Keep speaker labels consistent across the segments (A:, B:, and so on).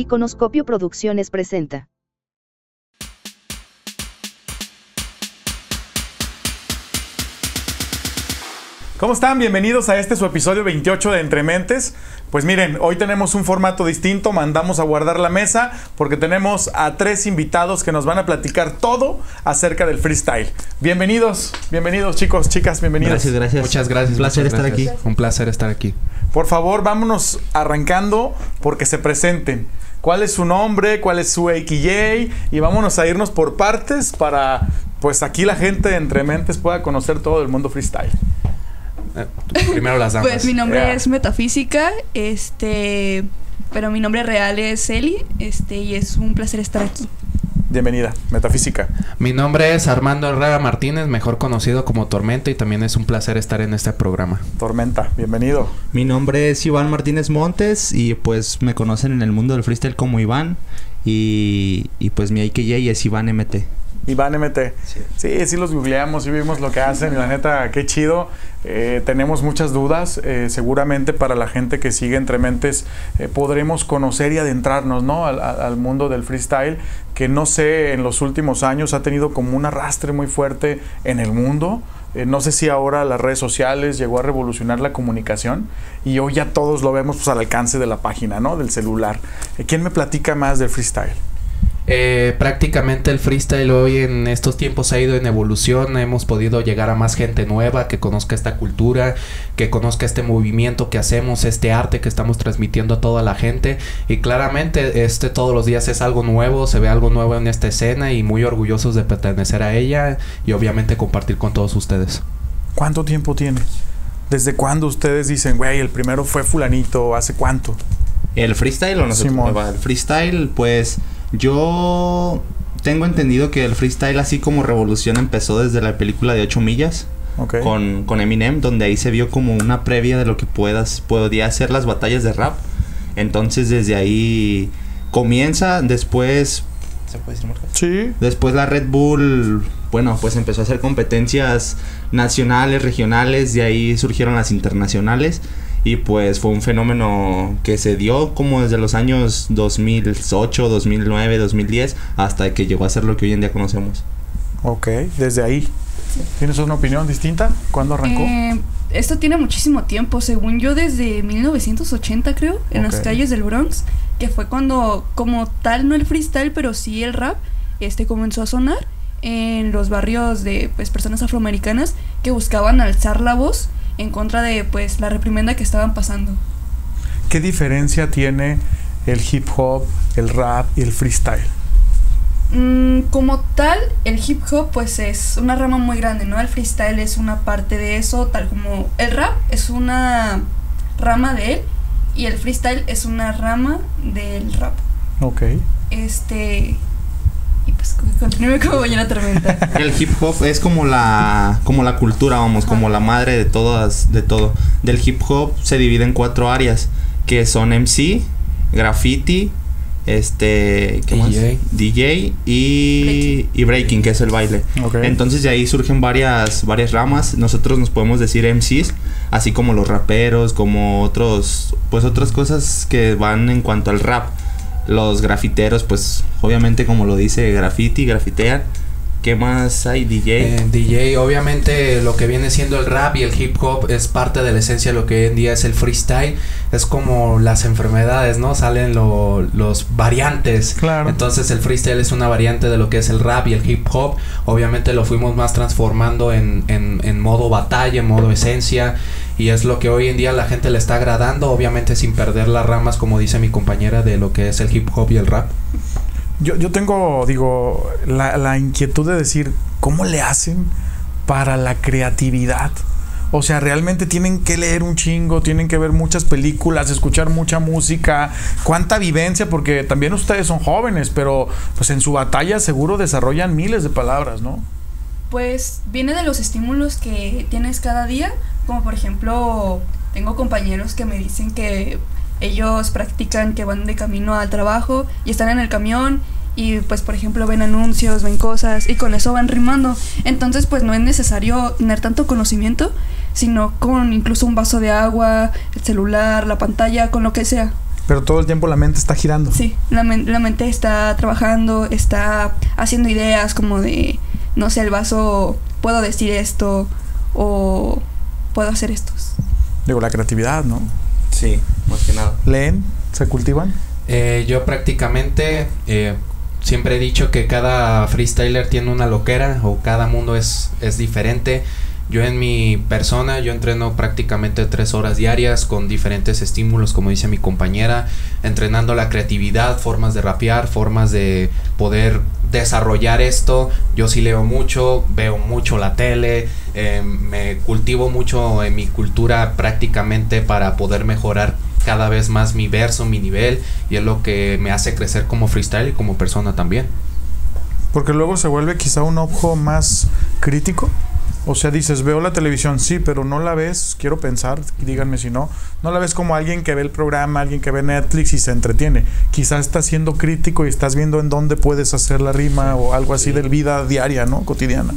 A: Iconoscopio Producciones presenta.
B: ¿Cómo están? Bienvenidos a este su episodio 28 de Entre Mentes. Pues miren, hoy tenemos un formato distinto, mandamos a guardar la mesa porque tenemos a tres invitados que nos van a platicar todo acerca del freestyle. Bienvenidos, bienvenidos chicos, chicas, bienvenidos.
C: Gracias, gracias.
D: Muchas gracias.
C: Un placer estar
D: gracias.
C: aquí.
D: Un placer estar aquí.
B: Por favor, vámonos arrancando porque se presenten. ¿Cuál es su nombre? ¿Cuál es su AKJ? Y vámonos a irnos por partes para, pues aquí la gente de Entre Mentes pueda conocer todo el mundo freestyle.
D: Eh, primero las damas.
E: Pues mi nombre
B: Yeah.
E: es Metafísica, este, pero mi nombre real es Eli, este, y es un placer estar aquí.
B: Bienvenida, Metafísica.
D: Mi nombre es Armando Herrera Martínez, mejor conocido como Tormenta, y también es un placer estar en este programa.
B: Tormenta, bienvenido.
C: Mi nombre es Iván Martínez Montes y pues me conocen en el mundo del freestyle como Iván y, y pues mi AKJ es Iván MT.
B: Iván MT. Sí. sí, los googleamos y vimos lo que hacen y la neta, qué chido. Eh, tenemos muchas dudas. eh, seguramente para la gente que sigue Entre Mentes eh, podremos conocer y adentrarnos ¿no? al, al- al mundo del freestyle, que no sé, en los últimos años ha tenido como un arrastre muy fuerte en el mundo. Eh, no sé si ahora las redes sociales llegó a revolucionar la comunicación y hoy ya todos lo vemos pues, al alcance de la página, ¿no? Del celular. Eh, ¿Quién me platica más del freestyle?
D: Eh, prácticamente el freestyle hoy en estos tiempos ha ido en evolución, hemos podido llegar a más gente nueva que conozca esta cultura, que conozca este movimiento que hacemos, este arte que estamos transmitiendo a toda la gente y claramente este todos los días es algo nuevo, se ve algo nuevo en esta escena y muy orgullosos de pertenecer a ella y obviamente compartir con todos ustedes.
B: ¿Cuánto tiempo tiene? ¿Desde cuándo ustedes dicen, güey, el primero fue fulanito? ¿Hace cuánto?
C: ¿El freestyle o nosotros?
B: Simón.
C: Va, El freestyle, pues yo tengo entendido que el freestyle así como revolución empezó desde la película de 8 millas. Con, con Eminem, donde ahí se vio como una previa de lo que puedas, podía hacer las batallas de rap. Entonces desde ahí comienza, después... ¿Se puede decir marca?
B: Sí.
C: Después la Red Bull, bueno, pues empezó a hacer competencias nacionales, regionales, de ahí surgieron las internacionales y pues fue un fenómeno que se dio como desde los años 2008, 2009, 2010 hasta que llegó a ser lo que hoy en día conocemos.
B: Ok, desde ahí. ¿Tienes una opinión distinta? ¿Cuándo arrancó?
E: Eh, esto tiene muchísimo tiempo, según yo desde 1980 creo, en
B: Ok.
E: las calles del Bronx, que fue cuando como tal no el freestyle, pero sí el rap, este comenzó a sonar en los barrios de pues personas afroamericanas que buscaban alzar la voz en contra de pues la reprimenda que estaban pasando.
B: ¿Qué diferencia tiene el hip hop, el rap y el freestyle?
E: Mm, como tal, el hip hop pues es una rama muy grande, ¿no? El freestyle es una parte de eso, tal como el rap es una rama de él y el freestyle es una rama del rap.
B: Ok.
E: Este y pues con- continúe como Ballena Tormenta.
C: El hip hop es como la como la cultura, vamos, como la madre de todas de todo. Del hip hop se divide en cuatro áreas, que son MC, graffiti, este, ¿qué más?
D: DJ.
C: DJ y
E: Breaking.
C: y breaking, que es el baile. Entonces de ahí surgen varias varias ramas. Nosotros nos podemos decir MCs, así como los raperos, como otros pues otras cosas que van en cuanto al rap. Los grafiteros, pues obviamente como lo dice graffiti, grafitean. ¿Qué más hay? DJ.
D: Eh, DJ, obviamente lo que viene siendo el rap y el hip hop es parte de la esencia de lo que hoy en día es el freestyle. Es como las enfermedades, ¿no? Salen lo- los variantes.
B: Claro.
D: Entonces el freestyle es una variante de lo que es el rap y el hip hop. Obviamente lo fuimos más transformando en, en, en modo batalla, en modo esencia. Y es lo que hoy en día la gente le está agradando, obviamente sin perder las ramas, como dice mi compañera, de lo que es el hip hop y el rap.
B: Yo, yo tengo, digo, la, la inquietud de decir, ¿cómo le hacen para la creatividad? O sea, realmente tienen que leer un chingo, tienen que ver muchas películas, escuchar mucha música, cuánta vivencia, porque también ustedes son jóvenes, pero pues en su batalla seguro desarrollan miles de palabras, ¿no?
E: Pues viene de los estímulos que tienes cada día, como por ejemplo, tengo compañeros que me dicen que ellos practican que van de camino al trabajo y están en el camión y pues por ejemplo ven anuncios, ven cosas y con eso van rimando. Entonces pues no es necesario tener tanto conocimiento, sino con incluso un vaso de agua, el celular, la pantalla, con lo que sea.
B: Pero todo el tiempo la mente está girando.
E: Sí, la, la mente está trabajando, está haciendo ideas como de, no sé, el vaso, puedo decir esto o puedo hacer estos.
B: Digo, la creatividad, ¿no?
C: Sí, más que nada.
B: ¿Leen? ¿Se cultivan?
D: Eh, yo prácticamente eh, siempre he dicho que cada freestyler tiene una loquera o cada mundo es, es diferente. Yo en mi persona, yo entreno prácticamente tres horas diarias con diferentes estímulos, como dice mi compañera, entrenando la creatividad, formas de rapear, formas de poder desarrollar esto. Yo sí leo mucho, veo mucho la tele, eh, me cultivo mucho en mi cultura prácticamente para poder mejorar cada vez más mi verso, mi nivel, y es lo que me hace crecer como freestyle y como persona también.
B: Porque luego se vuelve quizá un ojo más crítico. O sea, dices, veo la televisión, sí, pero no la ves, quiero pensar, díganme si no, no la ves como alguien que ve el programa, alguien que ve Netflix y se entretiene. Quizás estás siendo crítico y estás viendo en dónde puedes hacer la rima o algo así de vida diaria, ¿no? Cotidiana.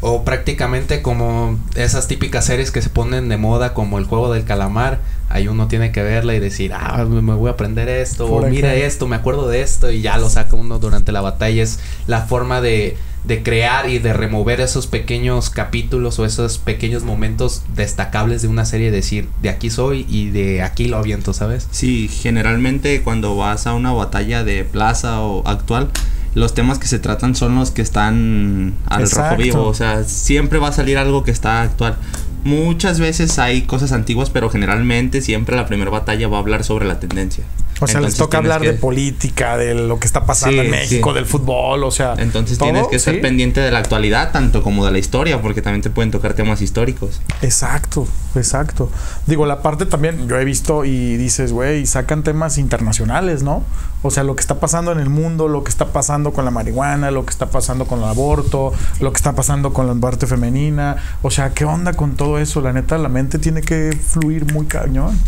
D: O prácticamente como esas típicas series que se ponen de moda como el juego del calamar. Ahí uno tiene que verla y decir, ah, me voy a aprender esto, o mira esto, me acuerdo de esto, y ya lo saca uno durante la batalla. Es la forma de, de crear y de remover esos pequeños capítulos o esos pequeños momentos destacables de una serie, decir, de aquí soy y de aquí lo aviento, ¿sabes?
C: Sí, generalmente cuando vas a una batalla de plaza o actual, los temas que se tratan son los que están al
B: Exacto.
C: rojo vivo, o sea, siempre va a salir algo que está actual. Muchas veces hay cosas antiguas, pero generalmente siempre la primera batalla va a hablar sobre la tendencia.
B: O sea, les toca hablar
C: que-
B: de política, de lo que está pasando
C: Sí,
B: en México,
C: sí.
B: del fútbol, o sea.
C: Entonces
B: todo,
C: tienes que estar
B: ¿sí?
C: pendiente de la actualidad, tanto como de la historia, porque también te pueden tocar temas históricos.
B: Exacto, exacto. Digo, la parte también, yo he visto y dices, güey, sacan temas internacionales, ¿no? O sea, lo que está pasando en el mundo, lo que está pasando con la marihuana, lo que está pasando con el aborto, lo que está pasando con la parte femenina. O sea, ¿qué onda con todo eso? La neta, la mente tiene que fluir muy cañón.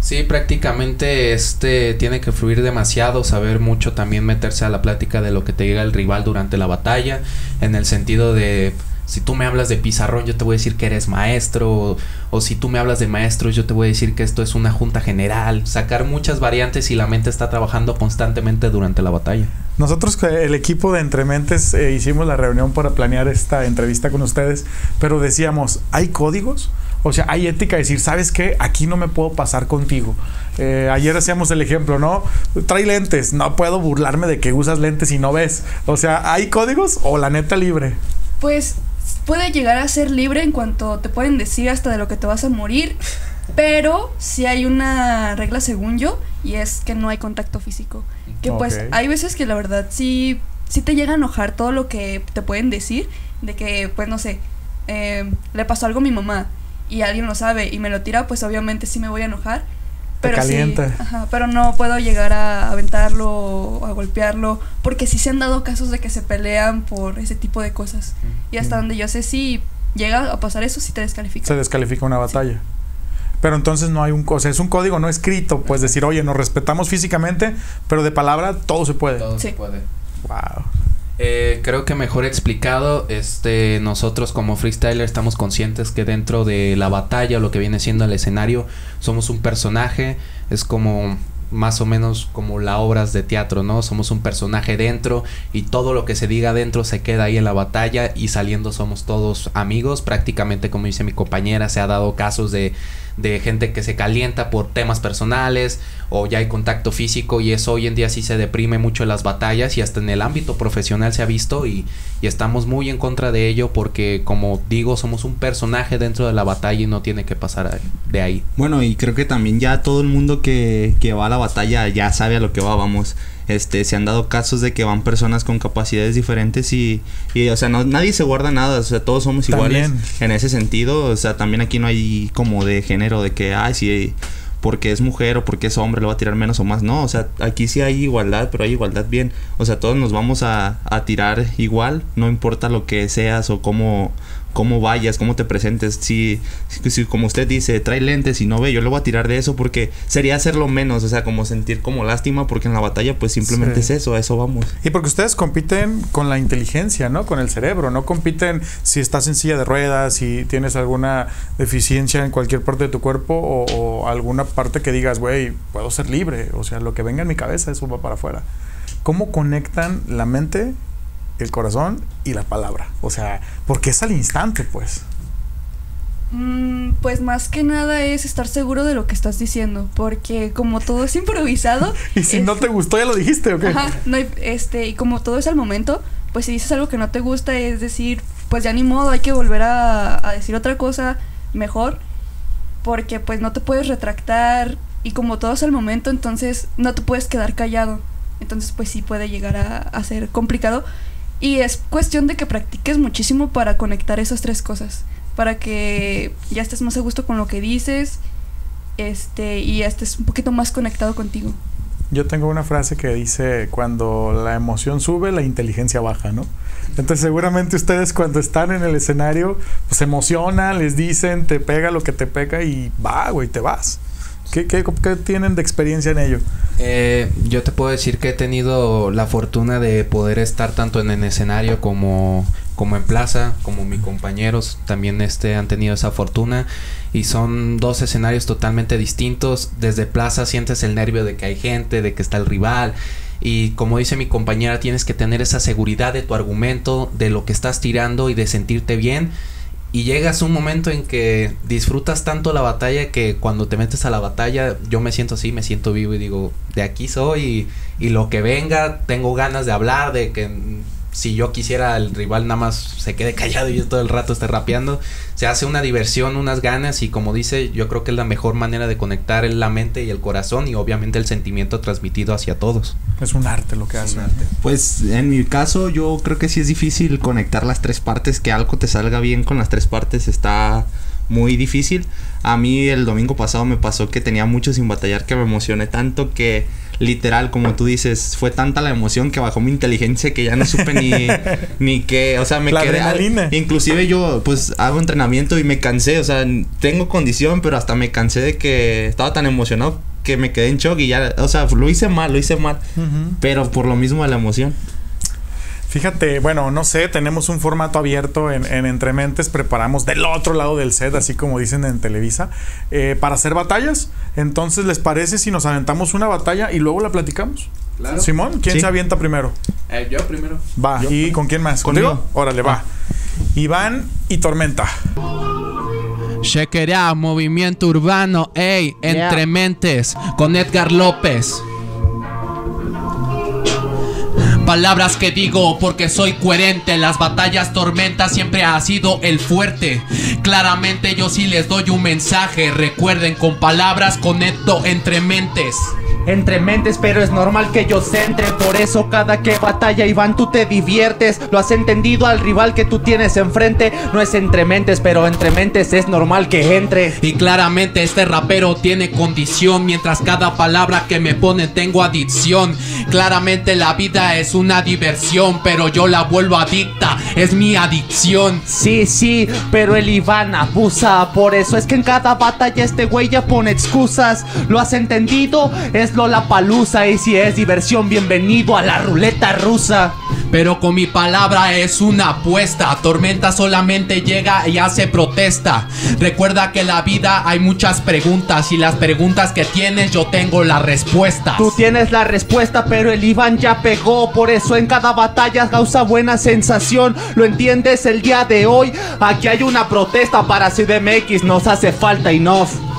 D: Sí, prácticamente este tiene que fluir demasiado, saber mucho también meterse a la plática de lo que te diga el rival durante la batalla, en el sentido de si tú me hablas de pizarrón, yo te voy a decir que eres maestro, o, si tú me hablas de maestros, yo te voy a decir que esto es una junta general, sacar muchas variantes y la mente está trabajando constantemente durante la batalla.
B: Nosotros, que el equipo de Entrementes, eh, hicimos la reunión para planear esta entrevista con ustedes, pero decíamos, ¿hay códigos? O sea, hay ética de decir, ¿sabes qué? Aquí no me puedo pasar contigo. Eh, ayer hacíamos el ejemplo, ¿no? Trae lentes, no puedo burlarme de que usas lentes y no ves. O sea, ¿hay códigos o la neta libre?
E: Pues puede llegar a ser libre en cuanto te pueden decir hasta de lo que te vas a morir, pero sí hay una regla según yo y es que no hay contacto físico. Que pues hay veces que la verdad sí, sí te llega a enojar todo lo que te pueden decir, de que pues no sé, eh, le pasó algo a mi mamá y alguien lo sabe y me lo tira, pues obviamente sí me voy a enojar.
B: Te
E: Pero sí,
B: calienta.
E: ajá, pero no puedo llegar a aventarlo o a golpearlo, porque sí se han dado casos de que se pelean por ese tipo de cosas. Y hasta donde yo sé, si llega a pasar eso, sí te descalifica.
B: Se descalifica una batalla. Pero entonces no hay un... O sea, es un código no escrito, pues decir, oye, nos respetamos físicamente, pero de palabra todo se puede.
D: Todo
E: Sí.
D: se puede.
B: Wow.
D: Eh, creo que mejor explicado, este, nosotros como freestyler estamos conscientes que dentro de la batalla o lo que viene siendo el escenario somos un personaje, es como más o menos como las obras de teatro, ¿no? Somos un personaje dentro y todo lo que se diga dentro se queda ahí en la batalla y saliendo somos todos amigos, prácticamente como dice mi compañera, se ha dado casos de de gente que se calienta por temas personales o ya hay contacto físico y eso hoy en día sí se deprime mucho en las batallas y hasta en el ámbito profesional se ha visto y, y estamos muy en contra de ello porque como digo somos un personaje dentro de la batalla y no tiene que pasar de ahí.
C: Bueno, y creo que también ya todo el mundo que, que va a la batalla ya sabe a lo que va, vamos. Este, se han dado casos de que van personas con capacidades diferentes y, y o sea, no, nadie se guarda nada, o sea, todos somos iguales
B: También.
C: en ese sentido, o sea, también aquí no hay como de género de que, ay, si porque es mujer o porque es hombre le va a tirar menos o más, no, o sea, aquí sí hay igualdad, pero hay igualdad bien, o sea, todos nos vamos a, a tirar igual, no importa lo que seas o cómo cómo vayas, cómo te presentes. Si, si, como usted dice, trae lentes y no ve, yo le voy a tirar de eso porque sería hacerlo menos, o sea, como sentir como lástima porque en la batalla pues simplemente es eso, a eso vamos.
B: Y porque ustedes compiten con la inteligencia, ¿no? Con el cerebro, no compiten si estás en silla de ruedas, si tienes alguna deficiencia en cualquier parte de tu cuerpo o, o alguna parte que digas, güey, puedo ser libre, o sea, lo que venga en mi cabeza, eso va para afuera. ¿Cómo conectan la mente el corazón y la palabra. O sea, porque es al instante, pues.
E: Mm, pues más que nada es estar seguro de lo que estás diciendo, porque como todo es improvisado.
B: y si no te gustó, ya lo dijiste, ¿ok?
E: Ajá, no, este, y como todo es al momento, pues si dices algo que no te gusta, es decir, pues ya ni modo, hay que volver a, a decir otra cosa mejor, porque pues no te puedes retractar, y como todo es al momento, entonces no te puedes quedar callado. Entonces, pues sí puede llegar a, a ser complicado. Y es cuestión de que practiques muchísimo para conectar esas tres cosas. Para que ya estés más a gusto con lo que dices este, y ya estés un poquito más conectado contigo.
B: Yo tengo una frase que dice, cuando la emoción sube, la inteligencia baja, ¿no? Entonces seguramente ustedes cuando están en el escenario, pues se emocionan, les dicen, te pega lo que te pega y va, güey, te vas. ¿Qué, qué, qué tienen de experiencia en ello?
D: Eh, yo te puedo decir que he tenido la fortuna de poder estar tanto en el escenario como, como en plaza, como mis compañeros también este, han tenido esa fortuna. Y son dos escenarios totalmente distintos. Desde plaza sientes el nervio de que hay gente, de que está el rival. Y como dice mi compañera, tienes que tener esa seguridad de tu argumento, de lo que estás tirando y de sentirte bien y llegas un momento en que disfrutas tanto la batalla que cuando te metes a la batalla yo me siento así, me siento vivo y digo, de aquí soy y, y lo que venga, tengo ganas de hablar, de que si yo quisiera el rival nada más se quede callado y yo todo el rato esté rapeando, se hace una diversión, unas ganas y como dice, yo creo que es la mejor manera de conectar la mente y el corazón y obviamente el sentimiento transmitido hacia todos.
B: Es un arte lo que hace.
C: Pues en mi caso yo creo que sí es difícil conectar las tres partes, que algo te salga bien con las tres partes está muy difícil. A mí el domingo pasado me pasó que tenía mucho sin batallar que me emocioné tanto que literal, como tú dices, fue tanta la emoción que bajó mi inteligencia que ya no supe ni, ni qué, o sea, me
B: La
C: quedé...
B: adrenalina.
C: Inclusive yo pues hago entrenamiento y me cansé, o sea, tengo condición, pero hasta me cansé de que estaba tan emocionado que me quedé en shock y ya, o sea, lo hice mal, lo hice mal, pero por lo mismo de la emoción.
B: Fíjate, bueno, no sé, tenemos un formato abierto en, en Entre Mentes, preparamos del otro lado del set, así como dicen en Televisa, eh, para hacer batallas. Entonces, ¿les parece si nos aventamos una batalla y luego la platicamos?
D: Claro.
B: Simón, ¿quién
C: Sí.
B: se avienta primero?
D: Eh, yo primero.
B: Va,
C: Yo.
B: ¿y con quién más?
C: Conmigo.
B: ¿Contigo? Órale, va. Iván y Tormenta.
D: Chequerea, movimiento urbano, ey, entre mentes, con Edgar López. Palabras que digo porque soy coherente. Las batallas tormenta siempre ha sido el fuerte. Claramente yo sí les doy un mensaje. Recuerden, con palabras conecto entre mentes.
F: Entre mentes, pero es normal que yo centre. Por eso cada que batalla Iván tú te diviertes. Lo has entendido al rival que tú tienes enfrente. No es entre mentes, pero entre mentes es normal que entre.
D: Y claramente este rapero tiene condición Mientras cada palabra que me pone tengo adicción Claramente la vida es una diversión Pero yo la vuelvo adicta, es mi adicción
F: Sí, sí, pero el Iván abusa. Por eso es que en cada batalla este güey ya pone excusas. ¿Lo has entendido? Es lo la palusa. Y si es diversión, bienvenido a la ruleta rusa.
D: Pero con mi palabra es una apuesta Tormenta solamente llega y hace protesta Recuerda que en la vida hay muchas preguntas Y las preguntas que tienes yo tengo las respuestas
F: Tú tienes la respuesta, pero el Iván ya pegó. Por eso en cada batalla causa buena sensación. ¿Lo entiendes el día de hoy? Aquí hay una protesta para CDMX. Nos hace falta enough.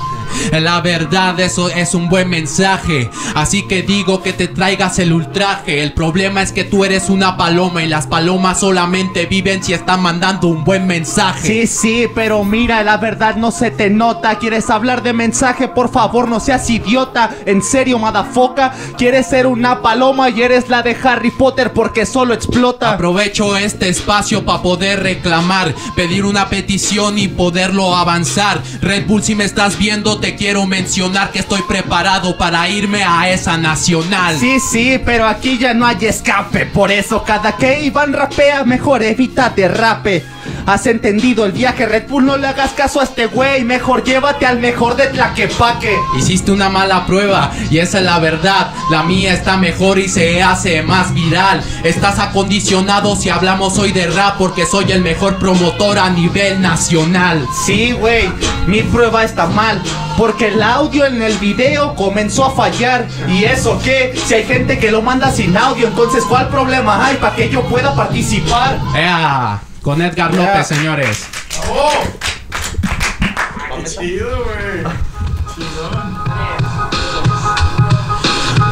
D: La verdad, eso es un buen mensaje. Así que digo que te traigas el ultraje. El problema es que tú eres una paloma y las palomas solamente viven si están mandando un buen mensaje.
F: Sí, sí, pero mira, la verdad no se te nota. ¿Quieres hablar de mensaje? Por favor, no seas idiota. En serio, madafoca. ¿Quieres ser una paloma y eres la de Harry Potter porque solo explota?
D: Aprovecho este espacio para poder reclamar, pedir una petición y poderlo avanzar. Red Bull, si me estás viendo, te quiero mencionar que estoy preparado para irme a esa nacional.
F: Sí, sí, pero aquí ya no hay escape. Por eso cada que Iván rapea, mejor evita derrape. has entendido el viaje. Red Bull, no le hagas caso a este güey. Mejor llévate al mejor de Tlaquepaque.
G: Hiciste una mala prueba y esa es la verdad. La mía está mejor y se hace más viral. Estás acondicionado si hablamos hoy de rap porque soy el mejor promotor a nivel nacional.
F: Sí, güey, mi prueba está mal. Porque el audio en el video comenzó a fallar. ¿Y eso qué? Si hay gente que lo manda sin audio, entonces ¿cuál problema hay para que yo pueda participar?
G: ¡Ea! Con Edgar. López, señores.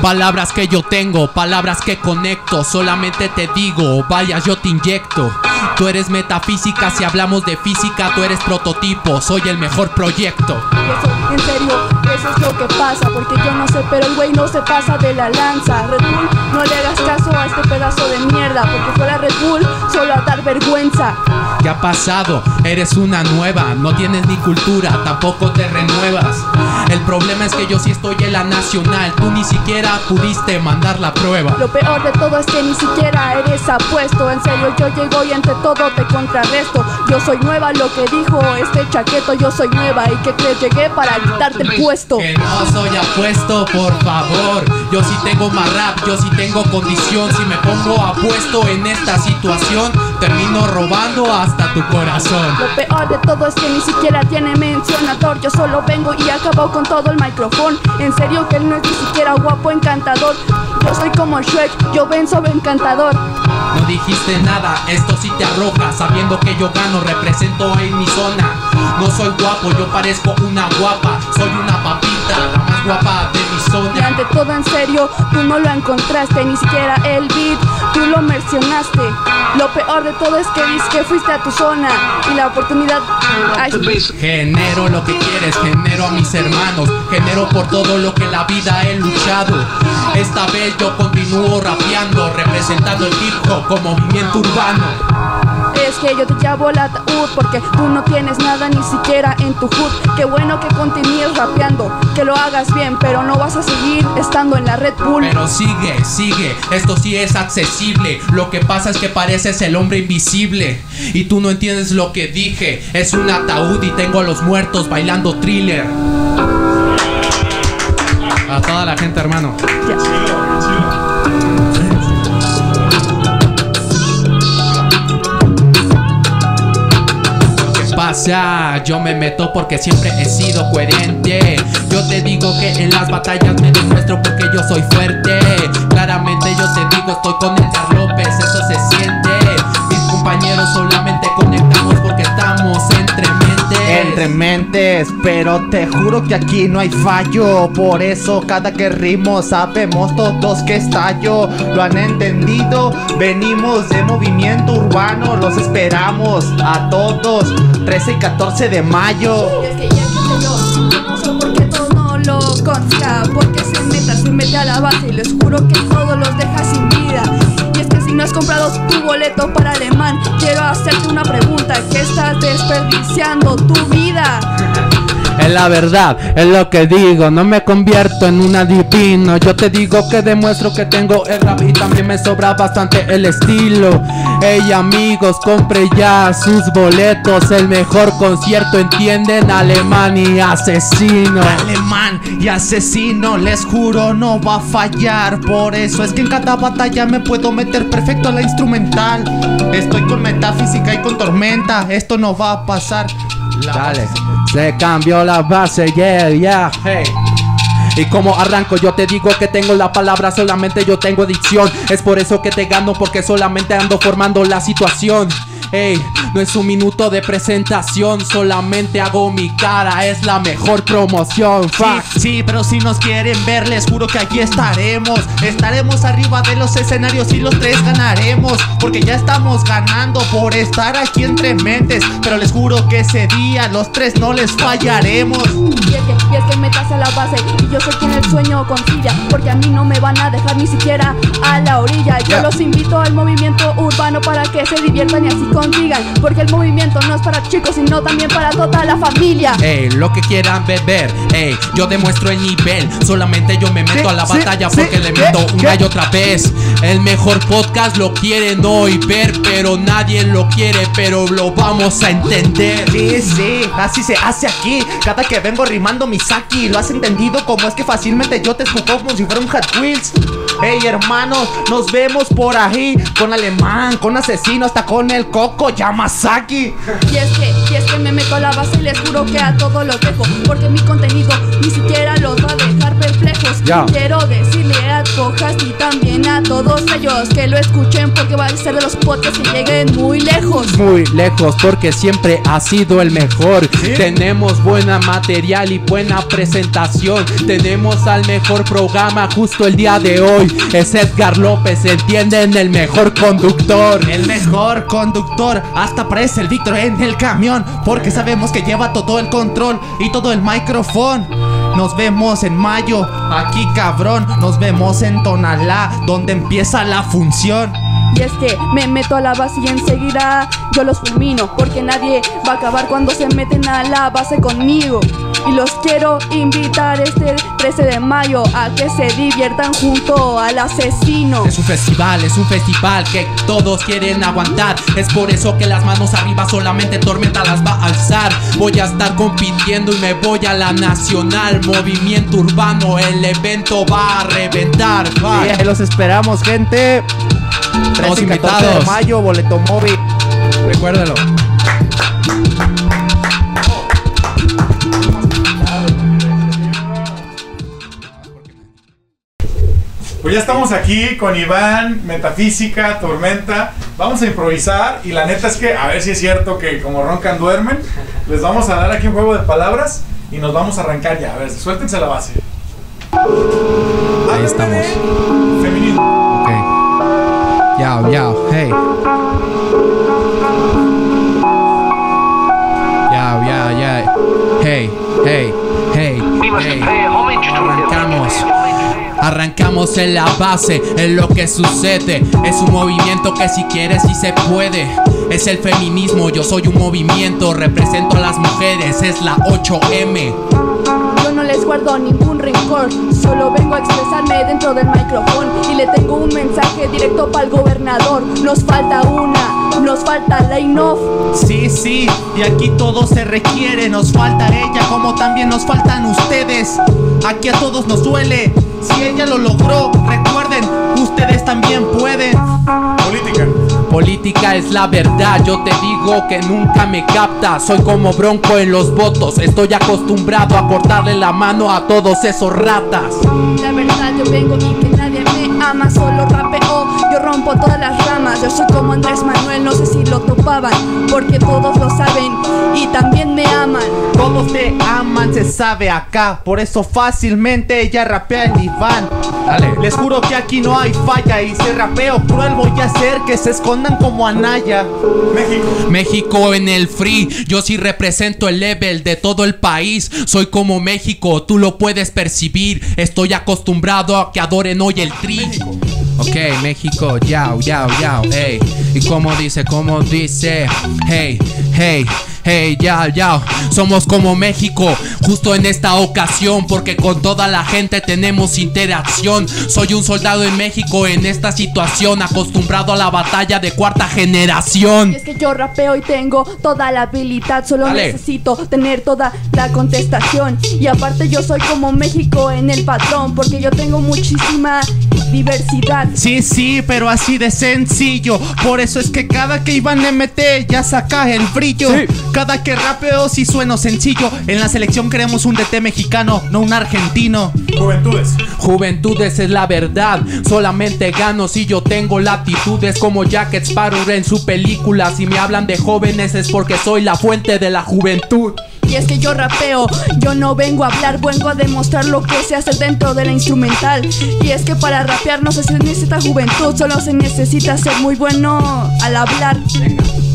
G: Palabras que yo tengo, palabras que conecto, solamente te digo, vaya yo te inyecto. Tú eres metafísica, si hablamos de física, tú eres prototipo, soy el mejor proyecto.
E: Eso, en serio, eso es lo que pasa Porque yo no sé, pero el güey no se pasa de la lanza Red Bull, no le hagas caso a este pedazo de mierda Porque fuera Red Bull, solo a dar vergüenza
G: ¿Qué ha pasado? Eres una nueva, no tienes ni cultura, tampoco te renuevas. El problema es que yo sí estoy en la nacional, tú ni siquiera pudiste mandar la prueba.
E: Lo peor de todo es que ni siquiera eres apuesto En serio, yo llego y ante todo te contrarresto. Yo soy nueva, lo que dijo este chaqueto Yo soy nueva y que crees llegué para quitarte el puesto.
G: Que no soy apuesto, por favor. Yo sí tengo más rap, yo sí tengo condición. Si me pongo apuesto en esta situación, termino robando hasta tu corazón.
E: Lo peor de todo es que ni siquiera tiene mencionador. Yo solo vengo y acabo con todo el micrófono. En serio que él no es ni siquiera guapo, encantador. Yo soy como Shrek, yo ven sobre encantador
G: No dijiste nada, esto sí te arroja Sabiendo que yo gano, represento en mi zona. No soy guapo, yo parezco una guapa Soy una papita, guapa de mi
E: Y
G: zona
E: ante todo en serio, tú no lo encontraste Ni siquiera el beat, tú lo mencionaste Lo peor de todo es que dices que fuiste a tu zona Y la oportunidad... Ay,
G: Genero lo que quieres, genero a mis hermanos, genero por todo lo que la vida he luchado. Esta vez yo continúo rapeando, representando el hip hop como movimiento urbano.
E: Es que yo te llevo el ataúd porque tú no tienes nada ni siquiera en tu hood. Qué bueno que continúes rapeando, que lo hagas bien, pero no vas a seguir estando en la Red Bull.
G: Pero sigue, sigue, esto sí es accesible. Lo que pasa es que pareces el hombre invisible. Y tú no entiendes lo que dije. Es un ataúd y tengo a los muertos bailando thriller. A toda la gente, hermano. ¿Qué Yo me meto porque siempre he sido coherente. Yo te digo que en las batallas me demuestro porque yo soy fuerte. Claramente yo te digo, estoy con Edgar López, eso se siente. Mis compañeros solamente conectamos Entre mentes,
F: pero te juro que aquí no hay fallo. Por eso cada que rimo sabemos todos que estallo. Lo han entendido, venimos de movimiento urbano. Los esperamos a todos, 13 y 14 de mayo.
E: Porque se meta, se mete a la base y les juro que todo los deja sin vida Y no has comprado tu boleto para alemán Quiero hacerte una pregunta, que estás desperdiciando tu vida?
G: Es la verdad, es lo que digo, no me convierto en un adivino. Yo te digo que demuestro que tengo el rap y también me sobra bastante el estilo. Ey amigos, compre ya sus boletos, el mejor concierto, entienden, alemán y asesino.
F: Alemán y asesino, les juro no va a fallar. Por eso es que en cada batalla me puedo meter perfecto a la instrumental. Estoy con metafísica y con tormenta, esto no va a pasar. La
G: Dale, se cambió la base, yeah, yeah, hey. Y como arranco, yo te digo que tengo la palabra, solamente yo tengo dicción. Es por eso que te gano, porque solamente ando formando la situación. Ey, no es un minuto de presentación, solamente hago mi cara, es la mejor promoción. Fuck.
F: Sí, sí, pero si nos quieren ver, les juro que aquí estaremos. Estaremos arriba de los escenarios y los tres ganaremos. Porque ya estamos ganando por estar aquí entre mentes. Pero les juro que ese día los tres no les fallaremos.
E: Y es que, y es que metas a la base y yo soy quien el sueño concilla Porque a mí no me van a dejar ni siquiera a la orilla Yo los invito al movimiento urbano para que se diviertan y así consigan Porque el movimiento no es para chicos, sino también para toda la familia.
G: Ey, lo que quieran beber, ey, yo demuestro el nivel. Solamente yo me meto
F: Sí,
G: a la
F: sí,
G: batalla
F: sí,
G: porque le meto una y otra vez. El mejor podcast lo quieren hoy ver, pero nadie lo quiere, pero lo vamos a entender.
F: Sí, sí, así se hace aquí. Cada que vengo rimando Misaki, lo has entendido como es que fácilmente yo te escupo como si fuera un Hot Wheels. Hey hermanos, nos vemos por ahí con alemán, con asesino, hasta con el coco
E: Y es que, y es que me meto a la base y les juro que a todos los dejo Porque mi contenido ni siquiera dejar perplejos
F: Ya.
E: Quiero decirle a Fojas y también a todos ellos Que lo escuchen porque va a ser de los podcasts que lleguen muy lejos
G: Muy lejos porque siempre ha sido el mejor. Tenemos buena material y buena presentación. Tenemos al mejor programa justo el día de hoy. Es Edgar López, entienden el mejor conductor.
F: El mejor conductor, hasta parece el Víctor en el camión, porque sabemos que lleva todo el control y todo el micrófono. Nos vemos en mayo, aquí cabrón, nos vemos en Tonalá, donde empieza la función.
E: Y es que me meto a la base y enseguida yo los fulmino Porque nadie va a acabar cuando se meten a la base conmigo Y los quiero invitar este 13 de mayo A que se diviertan junto al asesino
G: Es un festival, es un festival que todos quieren aguantar. Es por eso que las manos arriba solamente Tormenta las va a alzar. Voy a estar compitiendo y me voy a la nacional. Movimiento urbano, el evento va a reventar.
F: ahí los esperamos, gente. 13 y 14 de mayo, boleto móvil.
G: Recuérdalo.
B: Estamos aquí con Iván, Metafísica, Tormenta. Vamos a improvisar y la neta es que a ver si es cierto que como roncan duermen. Les vamos a dar aquí un juego de palabras y nos vamos a arrancar ya. A ver, suéltense la base.
G: Ahí estamos.
B: Femenino.
G: Ok. Yao, yao, hey. Yao, yao, yao. Hey, hey, hey, hey. Arrancamos. Arrancamos en la base, en lo que sucede. Es un movimiento que si quieres sí se puede. Es el feminismo, yo soy un movimiento. Represento a las mujeres, es la 8M.
E: Yo no les guardo ningún rencor, solo vengo a expresarme dentro del micrófono y le tengo un mensaje directo para el gobernador. Nos falta una, nos falta la INOF.
F: Sí, sí, y aquí todo se requiere. Nos falta ella, como también nos faltan ustedes. Aquí a todos nos duele. Si ella lo logró, recuerden, ustedes también pueden.
B: Política.
G: Política es la verdad, yo te digo que nunca me capta. Soy como bronco en los votos, estoy acostumbrado a cortarle la mano a todos esos ratas.
E: La verdad yo vengo y que nadie me ama, solo rapeo, yo rompo todas las ramas. Yo soy como Andrés Manuel, no sé si lo topaban, porque todos lo saben y también me aman.
F: Todos te aman, se sabe acá. Por eso fácilmente ella rapea el Iván.
G: Dale.
F: Les juro que aquí no hay falla. Y si rapeo cruel, voy a hacer que se escondan como Anaya.
B: México.
G: México en el free, yo sí represento el level de todo el país. Soy como México, tú lo puedes percibir. Estoy acostumbrado a que adoren hoy el tri. Ok, México, yao, yao, yao, hey. Y como dice, como dice, hey, hey. Hey, yao, yao, somos como México, justo en esta ocasión, porque con toda la gente tenemos interacción. Soy un soldado en México en esta situación, acostumbrado a la batalla de cuarta generación.
E: Y es que yo rapeo y tengo toda la habilidad, solo
G: Dale.
E: necesito tener toda la contestación. Y aparte yo soy como México en el patrón, porque yo tengo muchísima diversidad.
F: Sí, sí, pero así de sencillo. Por eso es que cada que le mete ya saca el brillo. Cada que rapeo sí sueno sencillo. En la selección queremos un DT mexicano, no un argentino.
B: Juventudes.
G: Juventudes es la verdad, solamente gano si yo tengo latitudes como Jack Sparrow en su película. Si me hablan de jóvenes es porque soy la fuente de la juventud.
E: Y es que yo rapeo, yo no vengo a hablar, vengo a demostrar lo que se hace dentro de la instrumental. Y es que para rapear no se necesita juventud, solo se necesita ser muy bueno al hablar.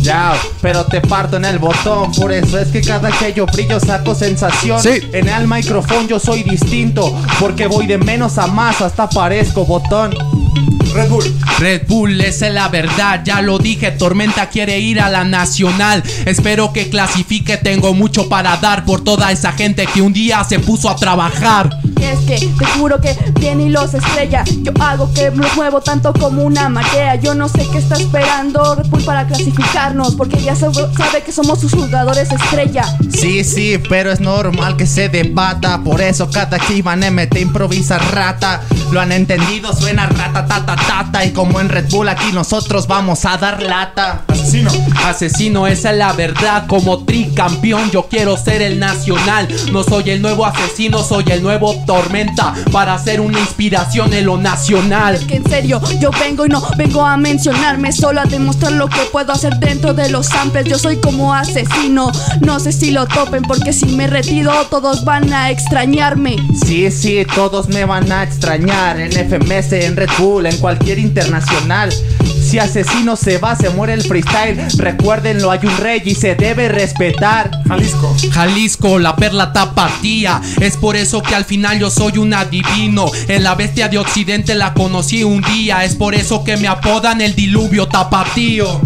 F: Ya, pero te parto en el botón. Por eso es que cada que yo brillo saco sensación.
G: Sí.
F: En el micrófono yo soy distinto. Porque voy de menos a más, hasta parezco botón.
B: Red Bull.
G: Red Bull, esa es la verdad, ya lo dije, Tormenta quiere ir a la nacional. Espero que clasifique, tengo mucho para dar por toda esa gente que un día se puso a trabajar.
E: Y es que te juro que viene y los estrella. Yo hago que los muevo tanto como una marea. Yo no sé qué está esperando Red Bull para clasificarnos, porque ya sab- sabe que somos sus jugadores estrella.
F: Sí, sí, pero es normal que se debata. Por eso cada MT improvisa rata. Lo han entendido, suena rata, tata, tata. Y como en Red Bull aquí nosotros vamos a dar lata.
B: Asesino.
G: Asesino, esa es la verdad, como tricampeón yo quiero ser el nacional. No soy el nuevo asesino, soy el nuevo tormenta para ser una inspiración en lo nacional.
E: Que en serio, yo vengo y no vengo a mencionarme, solo a demostrar lo que puedo hacer dentro de los samples. Yo soy como asesino, no sé si lo topen, porque si me retiro, todos van a extrañarme.
F: Sí, sí, todos me van a extrañar en FMS, en Red Bull, en cualquier internacional. Si asesino se va, se muere el freestyle. Recuérdenlo, hay un rey y se debe respetar.
B: Jalisco.
G: Jalisco, la perla tapatía. Es por eso que al final yo soy un adivino. En la bestia de Occidente la conocí un día. Es por eso que me apodan el diluvio tapatío.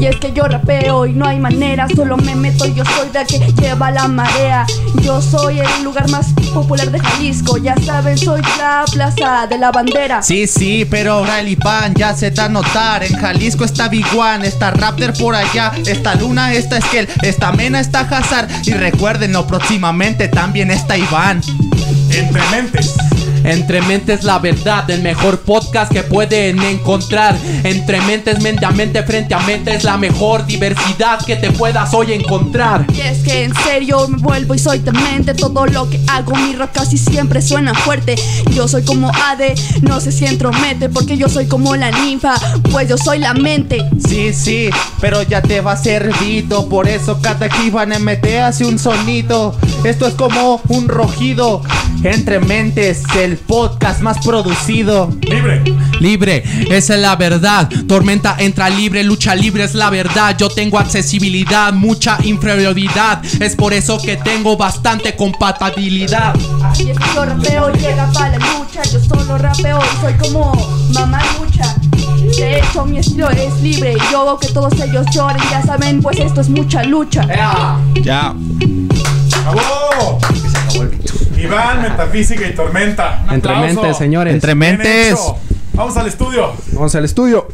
E: Y es que yo rapeo y no hay manera, solo me meto, yo soy la que lleva la marea. Yo soy el lugar más popular de Jalisco, ya saben, soy la plaza de la bandera.
F: Sí, sí, pero Riley Pan ya se da a notar. En Jalisco está Big One, está Raptor por allá, está Luna, está Skell, está Mena, está Hazard. Y recuérdenlo, próximamente también está Iván.
B: Entre mentes.
G: Entre mentes la verdad, el mejor podcast que pueden encontrar. Entre mentes, mente a mente, frente a mente es la mejor diversidad que te puedas hoy encontrar.
E: Y es que en serio me vuelvo y soy demente Todo lo que hago, mi rap casi siempre suena fuerte Yo soy como Ade, no sé si entromete Porque yo soy como la ninfa, pues yo soy la mente
F: Sí, sí, pero ya te va servido. Por eso cada Kivan MT hace un sonido. Esto es como un rojido. Entre mentes, el podcast más producido.
B: Libre.
G: Libre, esa es la verdad. Tormenta entra libre, lucha libre es la verdad. Yo tengo accesibilidad, mucha inferioridad. Es por eso que tengo bastante compatibilidad.
E: Y es que yo rapeo llega para la lucha Yo solo rapeo y soy como mamá lucha De hecho mi estilo es libre Y yo hago que todos ellos lloren Ya saben, pues esto es mucha lucha
F: Ya.
B: ¡Bravo! Iván, Metafísica y Tormenta. Un
H: Entre
B: aplauso.
H: mentes, señores.
F: Entre mentes.
B: Vamos al estudio.
H: Vamos al estudio.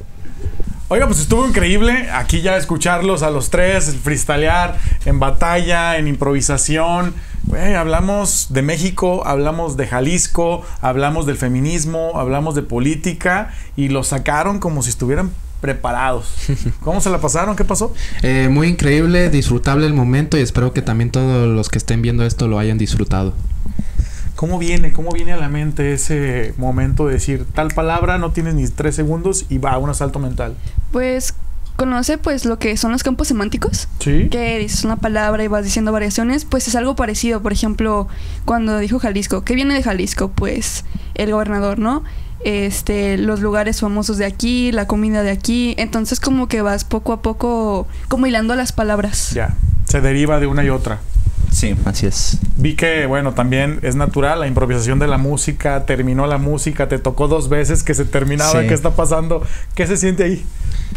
B: Oiga, pues estuvo increíble aquí ya escucharlos a los tres, el freestylear, en batalla, en improvisación. Hablamos de México, hablamos de Jalisco, hablamos del feminismo, hablamos de política y lo sacaron como si estuvieran preparados. ¿Cómo se la pasaron? ¿Qué pasó?
G: Eh, muy increíble, disfrutable el momento y espero que también todos los que estén viendo esto lo hayan disfrutado.
B: ¿Cómo viene? ¿Cómo viene a la mente ese momento de decir tal palabra, no tienes ni tres segundos y va un asalto mental?
I: Pues conoce pues lo que son los campos semánticos.
B: Sí.
I: Que dices una palabra y vas diciendo variaciones, pues es algo parecido. Por ejemplo, cuando dijo Jalisco, ¿qué viene de Jalisco? Pues el gobernador, ¿no? Este, los lugares famosos de aquí, la comida de aquí. Entonces como que vas poco a poco como hilando las palabras.
B: Ya, se deriva de una y otra.
F: Sí, así es.
B: Vi que, bueno, también es natural la improvisación de la música, terminó la música, te tocó dos veces que se terminaba,
F: Sí.
B: ¿qué está pasando? ¿Qué se siente ahí?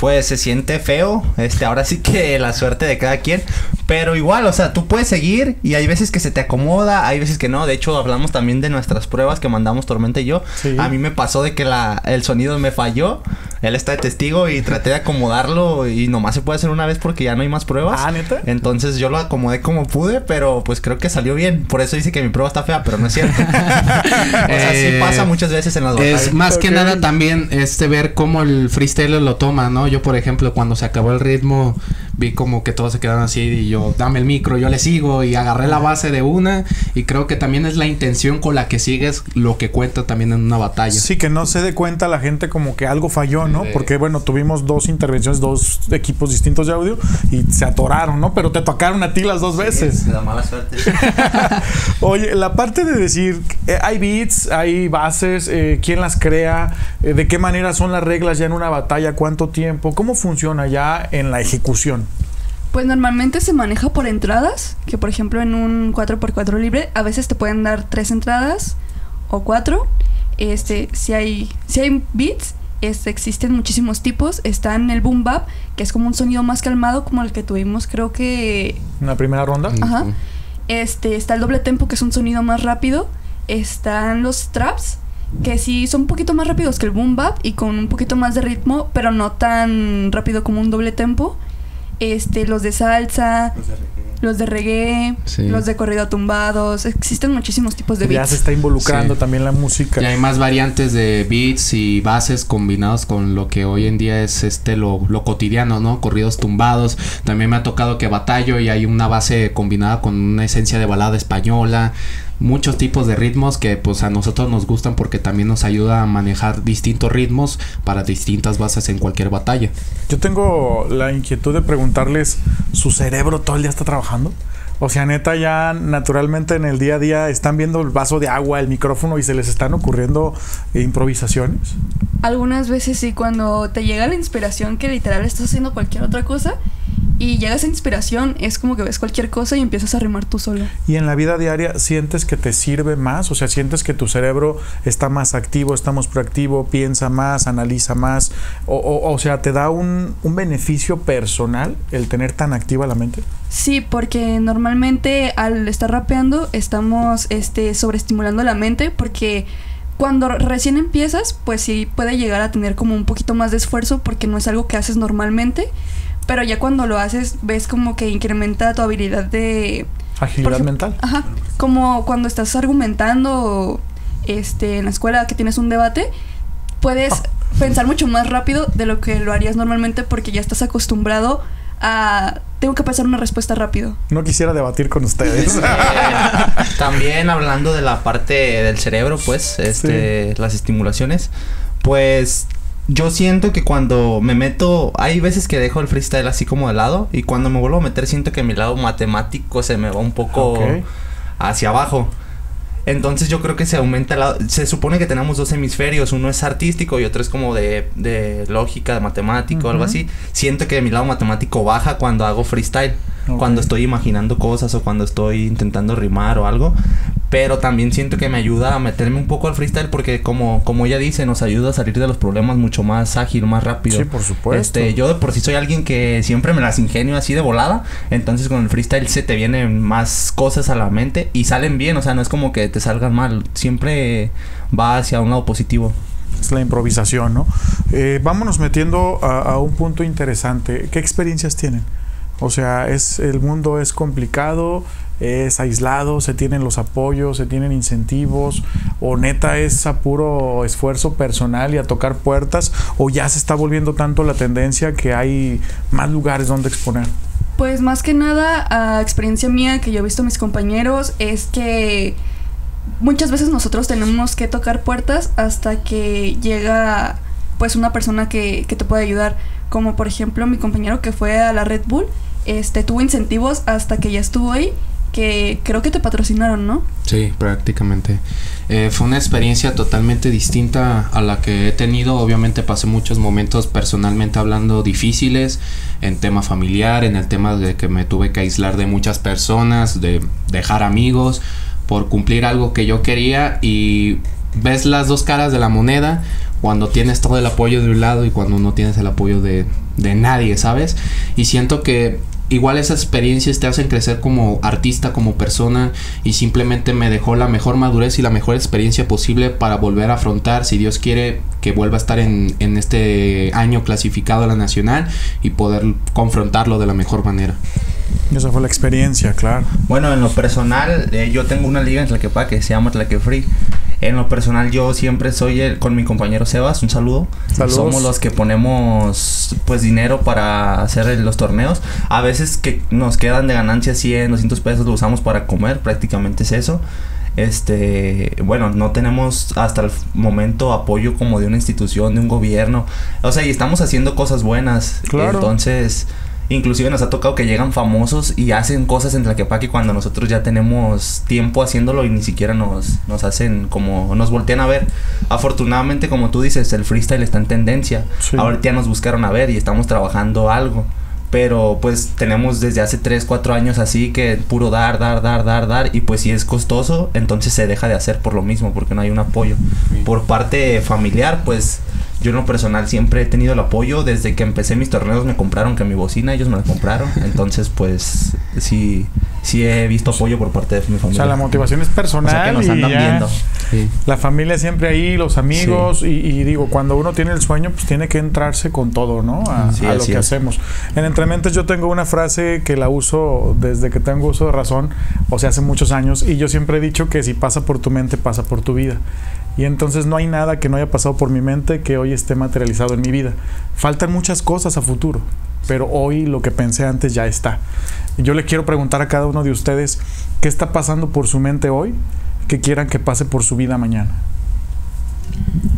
F: Pues se siente feo, este, ahora sí que la suerte de cada quien, pero igual, o sea, tú puedes seguir y hay veces que se te acomoda, hay veces que no, de hecho hablamos también de nuestras pruebas que mandamos Tormenta y yo,
B: Sí.
F: a mí me pasó de que la, el sonido me falló, él está de testigo y traté de acomodarlo y nomás se puede hacer una vez porque ya no hay más pruebas.
B: Ah, ¿neta?
F: Entonces yo lo acomodé como pude, pero pues creo que salió bien, por eso dice que mi prueba está fea, pero no es cierto. o sea, sí
G: Eh,
F: pasa muchas veces en las batallas.
G: Es más que nada también este ver cómo el freestyle lo toma, ¿no? Yo por ejemplo cuando se acabó el ritmo vi como que todos se quedaron así y yo dame el micro, yo le sigo y agarré la base de una y creo que también es la intención con la que sigues lo que cuenta también en una batalla.
B: Sí, que no se dé cuenta la gente como que algo falló, ¿no?
G: Eh.
B: Porque, bueno, tuvimos dos intervenciones, dos equipos distintos de audio y se atoraron, ¿no? Pero te tocaron a ti las dos veces.
F: Es la mala suerte.
B: Oye, la parte de decir, eh, hay beats, hay bases, eh, quién las crea, eh, de qué manera son las reglas ya en una batalla, cuánto tiempo, cómo funciona ya en la ejecución.
I: Pues normalmente se maneja por entradas, que por ejemplo en un 4x4 libre a veces te pueden dar tres entradas o cuatro.
E: este, si hay, si hay beats, este, existen muchísimos tipos. Está en el boom bap, que es como un sonido más calmado, como el que tuvimos, creo que.
B: ¿En la primera ronda?
E: Ajá. Este, está el doble tempo, que es un sonido más rápido. Están los traps, que sí son un poquito más rápidos que el boom bap y con un poquito más de ritmo, pero no tan rápido como un doble tempo. Este, los de salsa, los de reggae,
D: Sí.
E: los de corrido tumbados. Existen muchísimos tipos de
B: Ya
E: beats.
B: se está involucrando
D: Sí.
B: también la música.
D: Y hay más variantes de beats y bases combinados con lo que hoy en día es este lo, lo cotidiano, ¿no? Corridos tumbados. También me ha tocado que batallo y hay una base combinada con una esencia de balada española. Muchos tipos de ritmos que pues a nosotros nos gustan porque también nos ayuda a manejar distintos ritmos para distintas bases en cualquier batalla.
B: Yo tengo la inquietud de preguntarles, ¿su cerebro todo el día está trabajando? O sea, neta, ya naturalmente en el día a día están viendo el vaso de agua, el micrófono y se les están ocurriendo improvisaciones.
E: Algunas veces sí, cuando te llega la inspiración que literal estás haciendo cualquier otra cosa y llega esa inspiración, es como que ves cualquier cosa y empiezas a rimar tú solo.
B: Y en la vida diaria, ¿sientes que te sirve más? O sea, ¿sientes que tu cerebro está más activo, está más proactivo, piensa más, analiza más? O, o- o sea, ¿te da un, un beneficio personal el tener tan activa la mente?
E: Sí, porque normalmente al estar rapeando estamos este, sobreestimulando la mente porque cuando recién empiezas, pues sí puede llegar a tener como un poquito más de esfuerzo porque no es algo que haces normalmente, pero ya cuando lo haces ves como que incrementa tu habilidad de...
B: Agilidad
E: ejemplo-
B: mental.
E: Ajá, como cuando estás argumentando este, en la escuela que tienes un debate, puedes pensar mucho más rápido de lo que lo harías normalmente porque ya estás acostumbrado a... Tengo que pensar una respuesta rápido.
B: No quisiera debatir con ustedes.
C: Eh, también hablando de la parte del cerebro, pues, este, las estimulaciones, pues yo siento que cuando me meto, hay veces que dejo el freestyle así como de lado y cuando me vuelvo a meter siento que mi lado matemático se me va un poco hacia abajo. Entonces yo creo que se aumenta la... Se supone que tenemos dos hemisferios, uno es artístico y otro es como de, de lógica, de matemático, algo así. Siento que mi lado matemático baja cuando hago freestyle,
B: Ok.
C: cuando estoy imaginando cosas o cuando estoy intentando rimar o algo. Pero también siento que me ayuda a meterme un poco al freestyle porque como, como ella dice, nos ayuda a salir de los problemas mucho más ágil, más rápido.
B: Sí, por supuesto.
C: Este, yo de por sí soy alguien que siempre me las ingenio así de volada. Entonces con el freestyle se te vienen más cosas a la mente y salen bien. O sea, no es como que te salgan mal. Siempre va hacia un lado positivo.
B: es la improvisación, ¿no? Eh, vámonos metiendo a, a un punto interesante. ¿Qué experiencias tienen? O sea, es el mundo es complicado, es aislado, se tienen los apoyos, se tienen incentivos, o neta es a puro esfuerzo personal y a tocar puertas, o ya se está volviendo tanto la tendencia que hay más lugares donde exponer.
E: Pues más que nada, a experiencia mía que yo he visto a mis compañeros, es que muchas veces nosotros tenemos que tocar puertas hasta que llega pues una persona que, que te puede ayudar. Como por ejemplo mi compañero que fue a la Red Bull, este tuvo incentivos hasta que ya estuvo ahí, que creo que te patrocinaron, ¿no?
D: Sí, prácticamente. Eh, fue una experiencia totalmente distinta a la que he tenido. Obviamente pasé muchos momentos personalmente hablando difíciles en tema familiar, en el tema de que me tuve que aislar de muchas personas, de dejar amigos por cumplir algo que yo quería y ves las dos caras de la moneda cuando tienes todo el apoyo de un lado y cuando no tienes el apoyo de, de nadie, ¿sabes? Y siento que igual esas experiencias te hacen crecer como artista, como persona y simplemente me dejó la mejor madurez y la mejor experiencia posible para volver a afrontar, si Dios quiere, que vuelva a estar en, en este año clasificado a la nacional y poder confrontarlo de la mejor manera.
B: Esa fue la experiencia, claro.
C: Bueno, en lo personal, eh, yo tengo una liga en Tlaquepaque que se llama Tlaque Free. En lo personal, yo siempre soy el, con mi compañero Sebas, un saludo.
B: Saludos.
C: Somos los que ponemos pues dinero para hacer los torneos. A veces que nos quedan de ganancia 100, 200 pesos lo usamos para comer, prácticamente es eso. Este, bueno, no tenemos hasta el momento apoyo como de una institución, de un gobierno. O sea, y estamos haciendo cosas buenas.
B: Claro.
C: Entonces, Inclusive nos ha tocado que llegan famosos y hacen cosas en Tlaquepaque cuando nosotros ya tenemos tiempo haciéndolo y ni siquiera nos, nos hacen como, nos voltean a ver. Afortunadamente, como tú dices, el freestyle está en tendencia.
B: Sí.
C: Ahorita ya nos buscaron a ver y estamos trabajando algo. pero pues tenemos desde hace 3, 4 años así que puro dar, dar, dar, dar, dar y pues si es costoso, entonces se deja de hacer por lo mismo, porque no hay un apoyo. Por parte familiar, pues yo en lo personal siempre he tenido el apoyo, desde que empecé mis torneos me compraron que mi bocina, ellos me la compraron, entonces pues sí, sí he visto apoyo por parte de mi
B: O
C: familia.
B: sea, la motivación es personal.
C: O sea, que nos andan viendo.
B: La familia siempre ahí, los amigos, y, y digo, cuando uno tiene el sueño, pues tiene que entrarse con todo, ¿no? A,
C: Sí,
B: a lo que
C: es.
B: hacemos. En Entrementes yo tengo una frase que la uso desde que tengo uso de razón, o sea, hace muchos años, y yo siempre he dicho que si pasa por tu mente, pasa por tu vida. Y entonces no hay nada que no haya pasado por mi mente que hoy esté materializado en mi vida. Faltan muchas cosas a futuro, pero hoy lo que pensé antes ya está. Yo le quiero preguntar a cada uno de ustedes qué está pasando por su mente hoy que quieran que pase por su vida mañana.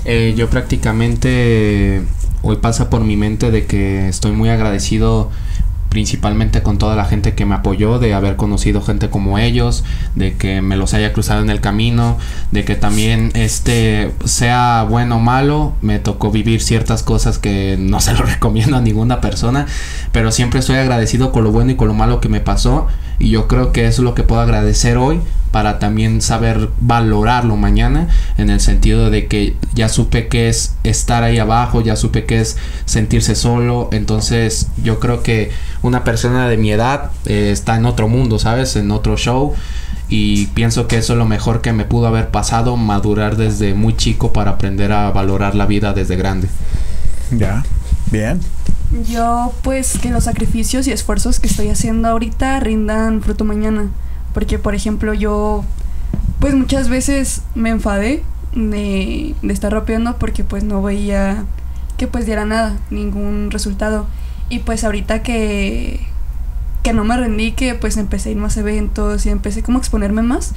D: Eh, yo prácticamente hoy pasa por mi mente de que estoy muy agradecido principalmente con toda la gente que me apoyó, de haber conocido gente como ellos, de que me los haya cruzado en el camino, de que también este sea bueno o malo, me tocó vivir ciertas cosas que no se lo recomiendo a ninguna persona, pero siempre estoy agradecido con lo bueno y con lo malo que me pasó y yo creo que eso es lo que puedo agradecer hoy para también saber valorarlo mañana en el sentido de que ya supe que es estar ahí abajo, ya supe que es sentirse solo, entonces yo creo que una persona de mi edad eh, está en otro mundo, ¿sabes? En otro show y pienso que eso es lo mejor que me pudo haber pasado, madurar desde muy chico para aprender a valorar la vida desde grande.
B: Ya, bien.
E: Yo, pues, que los sacrificios y esfuerzos que estoy haciendo ahorita rindan fruto mañana. Porque, por ejemplo, yo, pues, muchas veces me enfadé de, de estar rapeando porque, pues, no veía que, pues, diera nada, ningún resultado. Y, pues, ahorita que, que no me rendí, que, pues, empecé a ir más eventos y empecé como a exponerme más,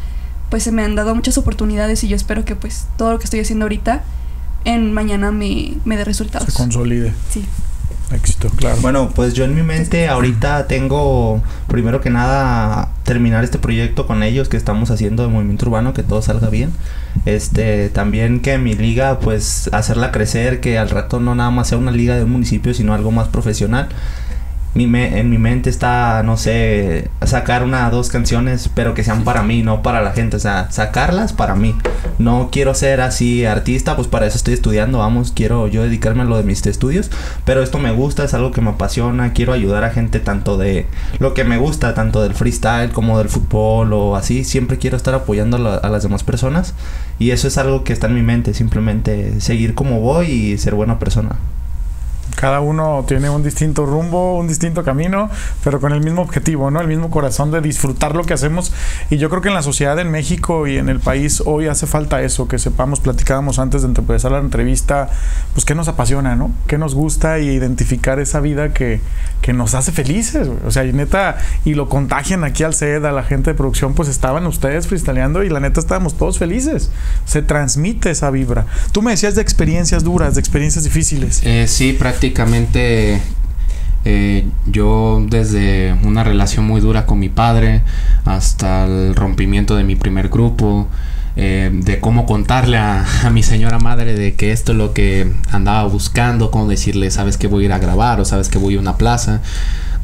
E: pues, se me han dado muchas oportunidades y yo espero que, pues, todo lo que estoy haciendo ahorita en mañana me, me dé resultados.
B: Se consolide.
E: Sí.
B: Éxito, claro.
C: Bueno, pues yo en mi mente ahorita tengo, primero que nada, terminar este proyecto con ellos que estamos haciendo de movimiento urbano, que todo salga bien. Este, también que mi liga, pues hacerla crecer, que al rato no nada más sea una liga de un municipio, sino algo más profesional. Mi me- en mi mente está, no sé, sacar una dos canciones, pero que sean para mí, no para la gente. O sea, sacarlas para mí. No quiero ser así artista, pues para eso estoy estudiando, vamos, quiero yo dedicarme a lo de mis estudios. Pero esto me gusta, es algo que me apasiona. Quiero ayudar a gente tanto de lo que me gusta, tanto del freestyle como del fútbol o así. Siempre quiero estar apoyando a, la- a las demás personas. Y eso es algo que está en mi mente, simplemente seguir como voy y ser buena persona.
B: Cada uno tiene un distinto rumbo, un distinto camino, pero con el mismo objetivo, ¿no? El mismo corazón de disfrutar lo que hacemos. Y yo creo que en la sociedad en México y en el país hoy hace falta eso, que sepamos, platicábamos antes de empezar la entrevista, pues qué nos apasiona, ¿no? Qué nos gusta y identificar esa vida que, que nos hace felices. O sea, y neta, y lo contagian aquí al CED, a la gente de producción, pues estaban ustedes freestyleando y la neta estábamos todos felices. Se transmite esa vibra. Tú me decías de experiencias duras, de experiencias difíciles.
D: Eh, sí, prácticamente eh, yo desde una relación muy dura con mi padre hasta el rompimiento de mi primer grupo, eh, de cómo contarle a, a mi señora madre de que esto es lo que andaba buscando, cómo decirle, sabes que voy a ir a grabar o sabes que voy a una plaza.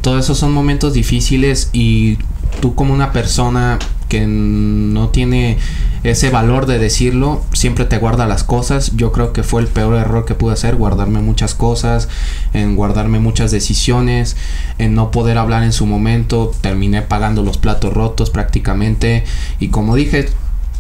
D: Todos esos son momentos difíciles y tú como una persona que no tiene ese valor de decirlo, siempre te guarda las cosas. Yo creo que fue el peor error que pude hacer, guardarme muchas cosas, en guardarme muchas decisiones, en no poder hablar en su momento. Terminé pagando los platos rotos prácticamente. Y como dije,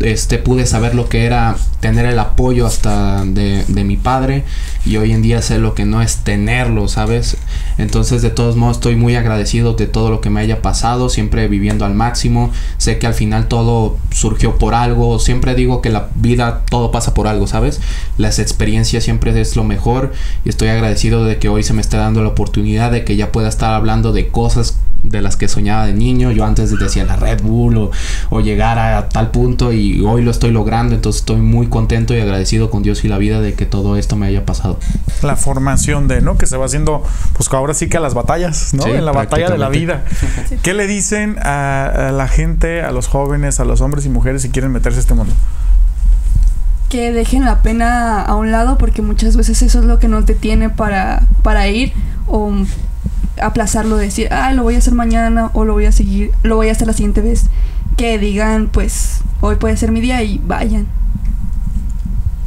D: este pude saber lo que era tener el apoyo hasta de, de mi padre y hoy en día sé lo que no es tenerlo, ¿sabes? Entonces de todos modos estoy muy agradecido de todo lo que me haya pasado, siempre viviendo al máximo, sé que al final todo surgió por algo, siempre digo que la vida todo pasa por algo, ¿sabes? Las experiencias siempre es lo mejor y estoy agradecido de que hoy se me esté dando la oportunidad de que ya pueda estar hablando de cosas de las que soñaba de niño. Yo antes decía la Red Bull o, o llegar a tal punto y hoy lo estoy logrando. Entonces estoy muy contento y agradecido con Dios y la vida de que todo esto me haya pasado.
B: la formación de, ¿no? Que se va haciendo, pues ahora sí que a las batallas, ¿no?
D: Sí,
B: en la batalla de la vida. ¿Qué le dicen a, a la gente, a los jóvenes, a los hombres y mujeres si quieren meterse a este mundo?
E: que dejen la pena a un lado porque muchas veces eso es lo que no te tiene para, para ir o aplazarlo, decir, ah, lo voy a hacer mañana o lo voy a seguir, lo voy a hacer la siguiente vez. Que digan, pues, hoy puede ser mi día y vayan.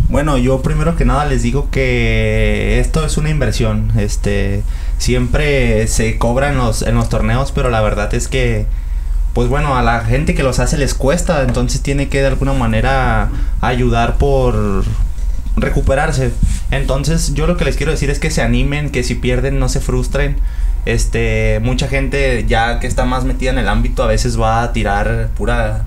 C: Bueno, yo primero que nada les digo que esto es una inversión. Este, siempre se cobra en los, en los torneos, pero la verdad es que, pues bueno, a la gente que los hace les cuesta, entonces tiene que de alguna manera ayudar por recuperarse. Entonces, yo lo que les quiero decir es que se animen, que si pierden no se frustren. Este, mucha gente ya que está más metida en el ámbito a veces va a tirar pura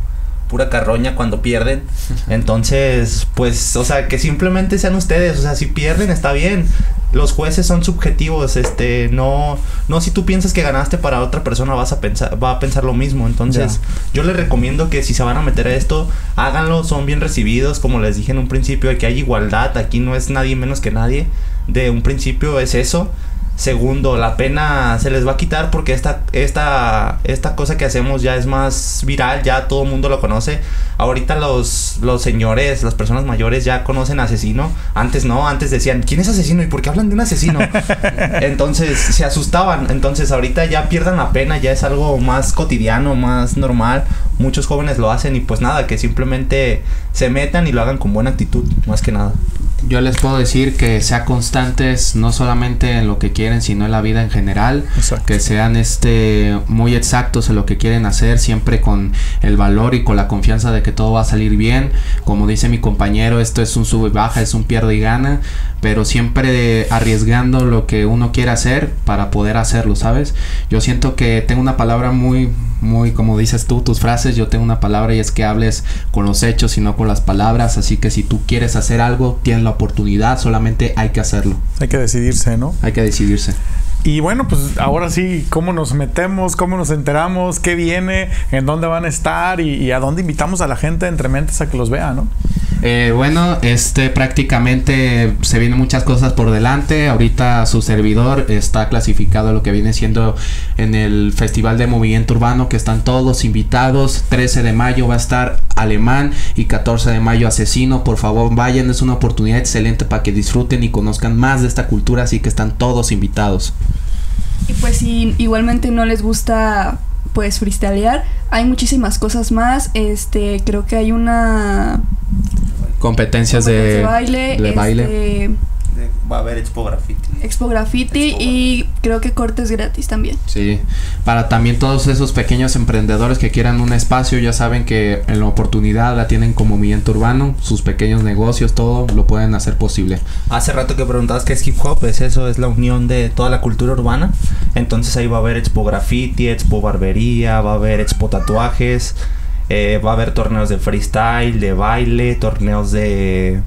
C: pura carroña cuando pierden. Entonces, pues, o sea, que simplemente sean ustedes, o sea, si pierden está bien. Los jueces son subjetivos, este, no, no si tú piensas que ganaste para otra persona vas a pensar, va a pensar lo mismo. Entonces, yo les recomiendo que si se van a meter a esto, háganlo, son bien recibidos, como les dije en un principio, que hay igualdad, aquí no es nadie menos que nadie. De un principio es eso. Segundo, la pena se les va a quitar porque esta, esta, esta cosa que hacemos ya es más viral, ya todo el mundo lo conoce. Ahorita los, los señores, las personas mayores ya conocen asesino. Antes no, antes decían, ¿quién es asesino? ¿Y por qué hablan de un asesino? Entonces se asustaban. Entonces ahorita ya pierdan la pena, ya es algo más cotidiano, más normal. Muchos jóvenes lo hacen y pues nada, que simplemente se metan y lo hagan con buena actitud, más que nada.
D: Yo les puedo decir que sean constantes no solamente en lo que quieren, sino en la vida en general.
B: Exacto.
D: Que sean este muy exactos en lo que quieren hacer, siempre con el valor y con la confianza de que todo va a salir bien. Como dice mi compañero, esto es un sube y baja, es un pierde y gana, pero siempre arriesgando lo que uno quiere hacer para poder hacerlo, ¿sabes? Yo siento que tengo una palabra muy muy como dices tú tus frases, yo tengo una palabra y es que hables con los hechos y no con las palabras, así que si tú quieres hacer algo, tienes la oportunidad, solamente hay que hacerlo.
B: Hay que decidirse, ¿no?
D: Hay que decidirse.
B: Y bueno, pues ahora sí, ¿cómo nos metemos? ¿Cómo nos enteramos? ¿Qué viene? ¿En dónde van a estar? Y, y a dónde invitamos a la gente entre mentes a que los vea, ¿no?
D: Eh, bueno, este prácticamente se vienen muchas cosas por delante. Ahorita su servidor está clasificado a lo que viene siendo en el Festival de Movimiento Urbano, que están todos invitados. 13 de mayo va a estar Alemán y 14 de mayo Asesino. Por favor, vayan, es una oportunidad excelente para que disfruten y conozcan más de esta cultura, así que están todos invitados.
E: Y pues si igualmente no les gusta pues freestylear, hay muchísimas cosas más. Este, creo que hay una
D: Competencias de,
E: baile,
D: de baile.
E: este,
C: Va a haber Expo Graffiti.
E: Expo Graffiti
C: Expo
E: y creo que cortes gratis también.
D: Sí, para también todos esos pequeños emprendedores que quieran un espacio, ya saben que en la oportunidad la tienen como movimiento urbano, sus pequeños negocios, todo lo pueden hacer posible.
C: Hace rato que preguntabas qué es hip hop, es eso, es la unión de toda la cultura urbana. Entonces ahí va a haber expo graffiti, expo barbería, va a haber expo tatuajes, eh, va a haber torneos de freestyle, de baile, torneos de...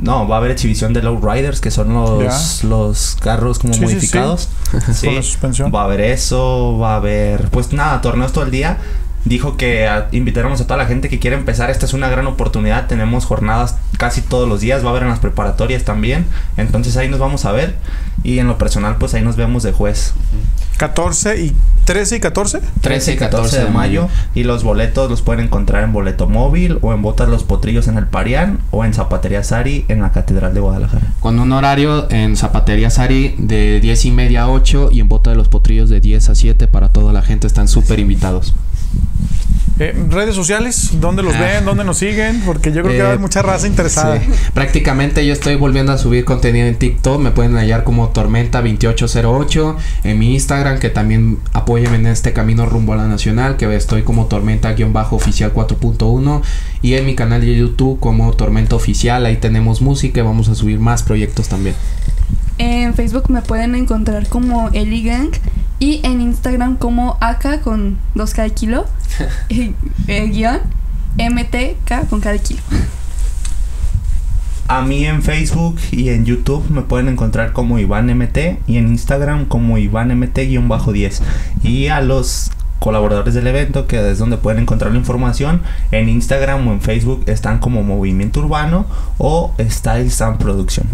C: No, va a haber exhibición de lowriders, que son los, los carros como
B: Sí, sí, sí.
C: modificados. Sí.
B: Con la suspensión.
C: Va a haber eso, va a haber... Pues nada, torneos todo el día. Dijo que a- invitáramos a toda la gente que quiere empezar. Esta es una gran oportunidad. Tenemos jornadas casi todos los días. Va a haber en las preparatorias también. Entonces ahí nos vamos a ver. Y en lo personal, pues ahí nos vemos de juez.
B: 14 y 13 y 14.
D: 13 y 14
C: de mayo. Y los boletos los pueden encontrar en Boleto Móvil o en Botas Los Potrillos en el Parián o en Zapatería Sari en la Catedral de Guadalajara.
D: Con un horario en Zapatería Sari de 10 y media a 8 y en Bota de los Potrillos de 10 a 7 para toda la gente, están súper invitados.
B: Eh, redes sociales, ¿dónde los
D: Ah.
B: ven? ¿Dónde nos siguen? Porque yo creo que va a haber
D: Eh,
B: mucha raza interesada.
D: Sí. Prácticamente yo estoy volviendo a subir contenido en TikTok. Me pueden hallar como Tormenta2808. En mi Instagram, que también apoyen en este camino rumbo a la nacional. Que estoy como Tormenta-oficial 4.1. Y en mi canal de YouTube como Tormenta Oficial. Ahí tenemos música y vamos a subir más proyectos también.
E: En Facebook me pueden encontrar como Eli Gang y en Instagram como AK con 2K de kilo, y, eh, guion MTK con K de kilo.
C: A mí en Facebook y en YouTube me pueden encontrar como Iván MT y en Instagram como Iván MT-10. Y a los colaboradores del evento, que es donde pueden encontrar la información, en Instagram o en Facebook están como Movimiento Urbano o Style Sound Production.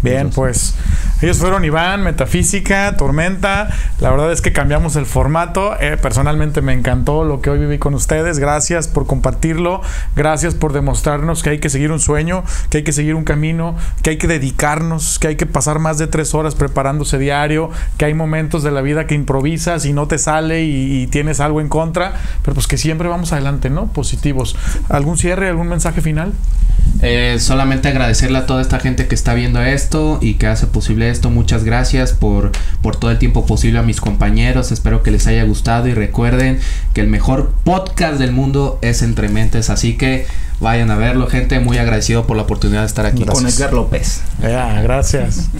B: Bien, pues Ellos fueron Iván, Metafísica, Tormenta. La verdad es que cambiamos el formato. Eh, personalmente me encantó lo que hoy viví con ustedes. Gracias por compartirlo. Gracias por demostrarnos que hay que seguir un sueño, que hay que seguir un camino, que hay que dedicarnos, que hay que pasar más de tres horas preparándose diario, que hay momentos de la vida que improvisas y no te sale y, tienes algo en contra, pero pues que siempre vamos adelante, ¿no? Positivos. ¿Algún cierre, algún mensaje final?
D: Eh, solamente agradecerle a toda esta gente que está viendo esto y que hace posible esto. Muchas gracias por, por todo el tiempo posible a mis compañeros. Espero que les haya gustado y recuerden que el mejor podcast del mundo es Entre Mentes. Así que vayan a verlo, gente. Muy agradecido por la oportunidad de estar aquí.
C: Con Edgar López.
B: Ya, gracias.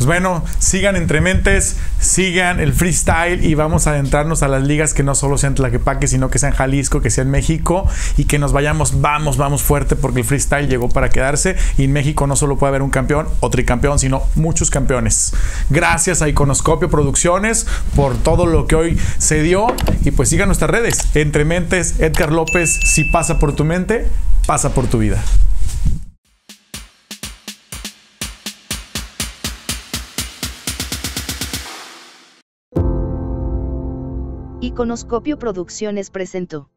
B: Pues bueno, sigan Entre Mentes, sigan el freestyle y vamos a adentrarnos a las ligas que no solo sean Tlaquepaque, sino que sean Jalisco, que sean México y que nos vayamos, vamos, vamos fuerte porque el freestyle llegó para quedarse y en México no solo puede haber un campeón o tricampeón, sino muchos campeones. Gracias a Iconoscopio Producciones por todo lo que hoy se dio y pues sigan nuestras redes. Entre Mentes, Edgar López, si pasa por tu mente, pasa por tu vida.
A: Iconoscopio Producciones presentó.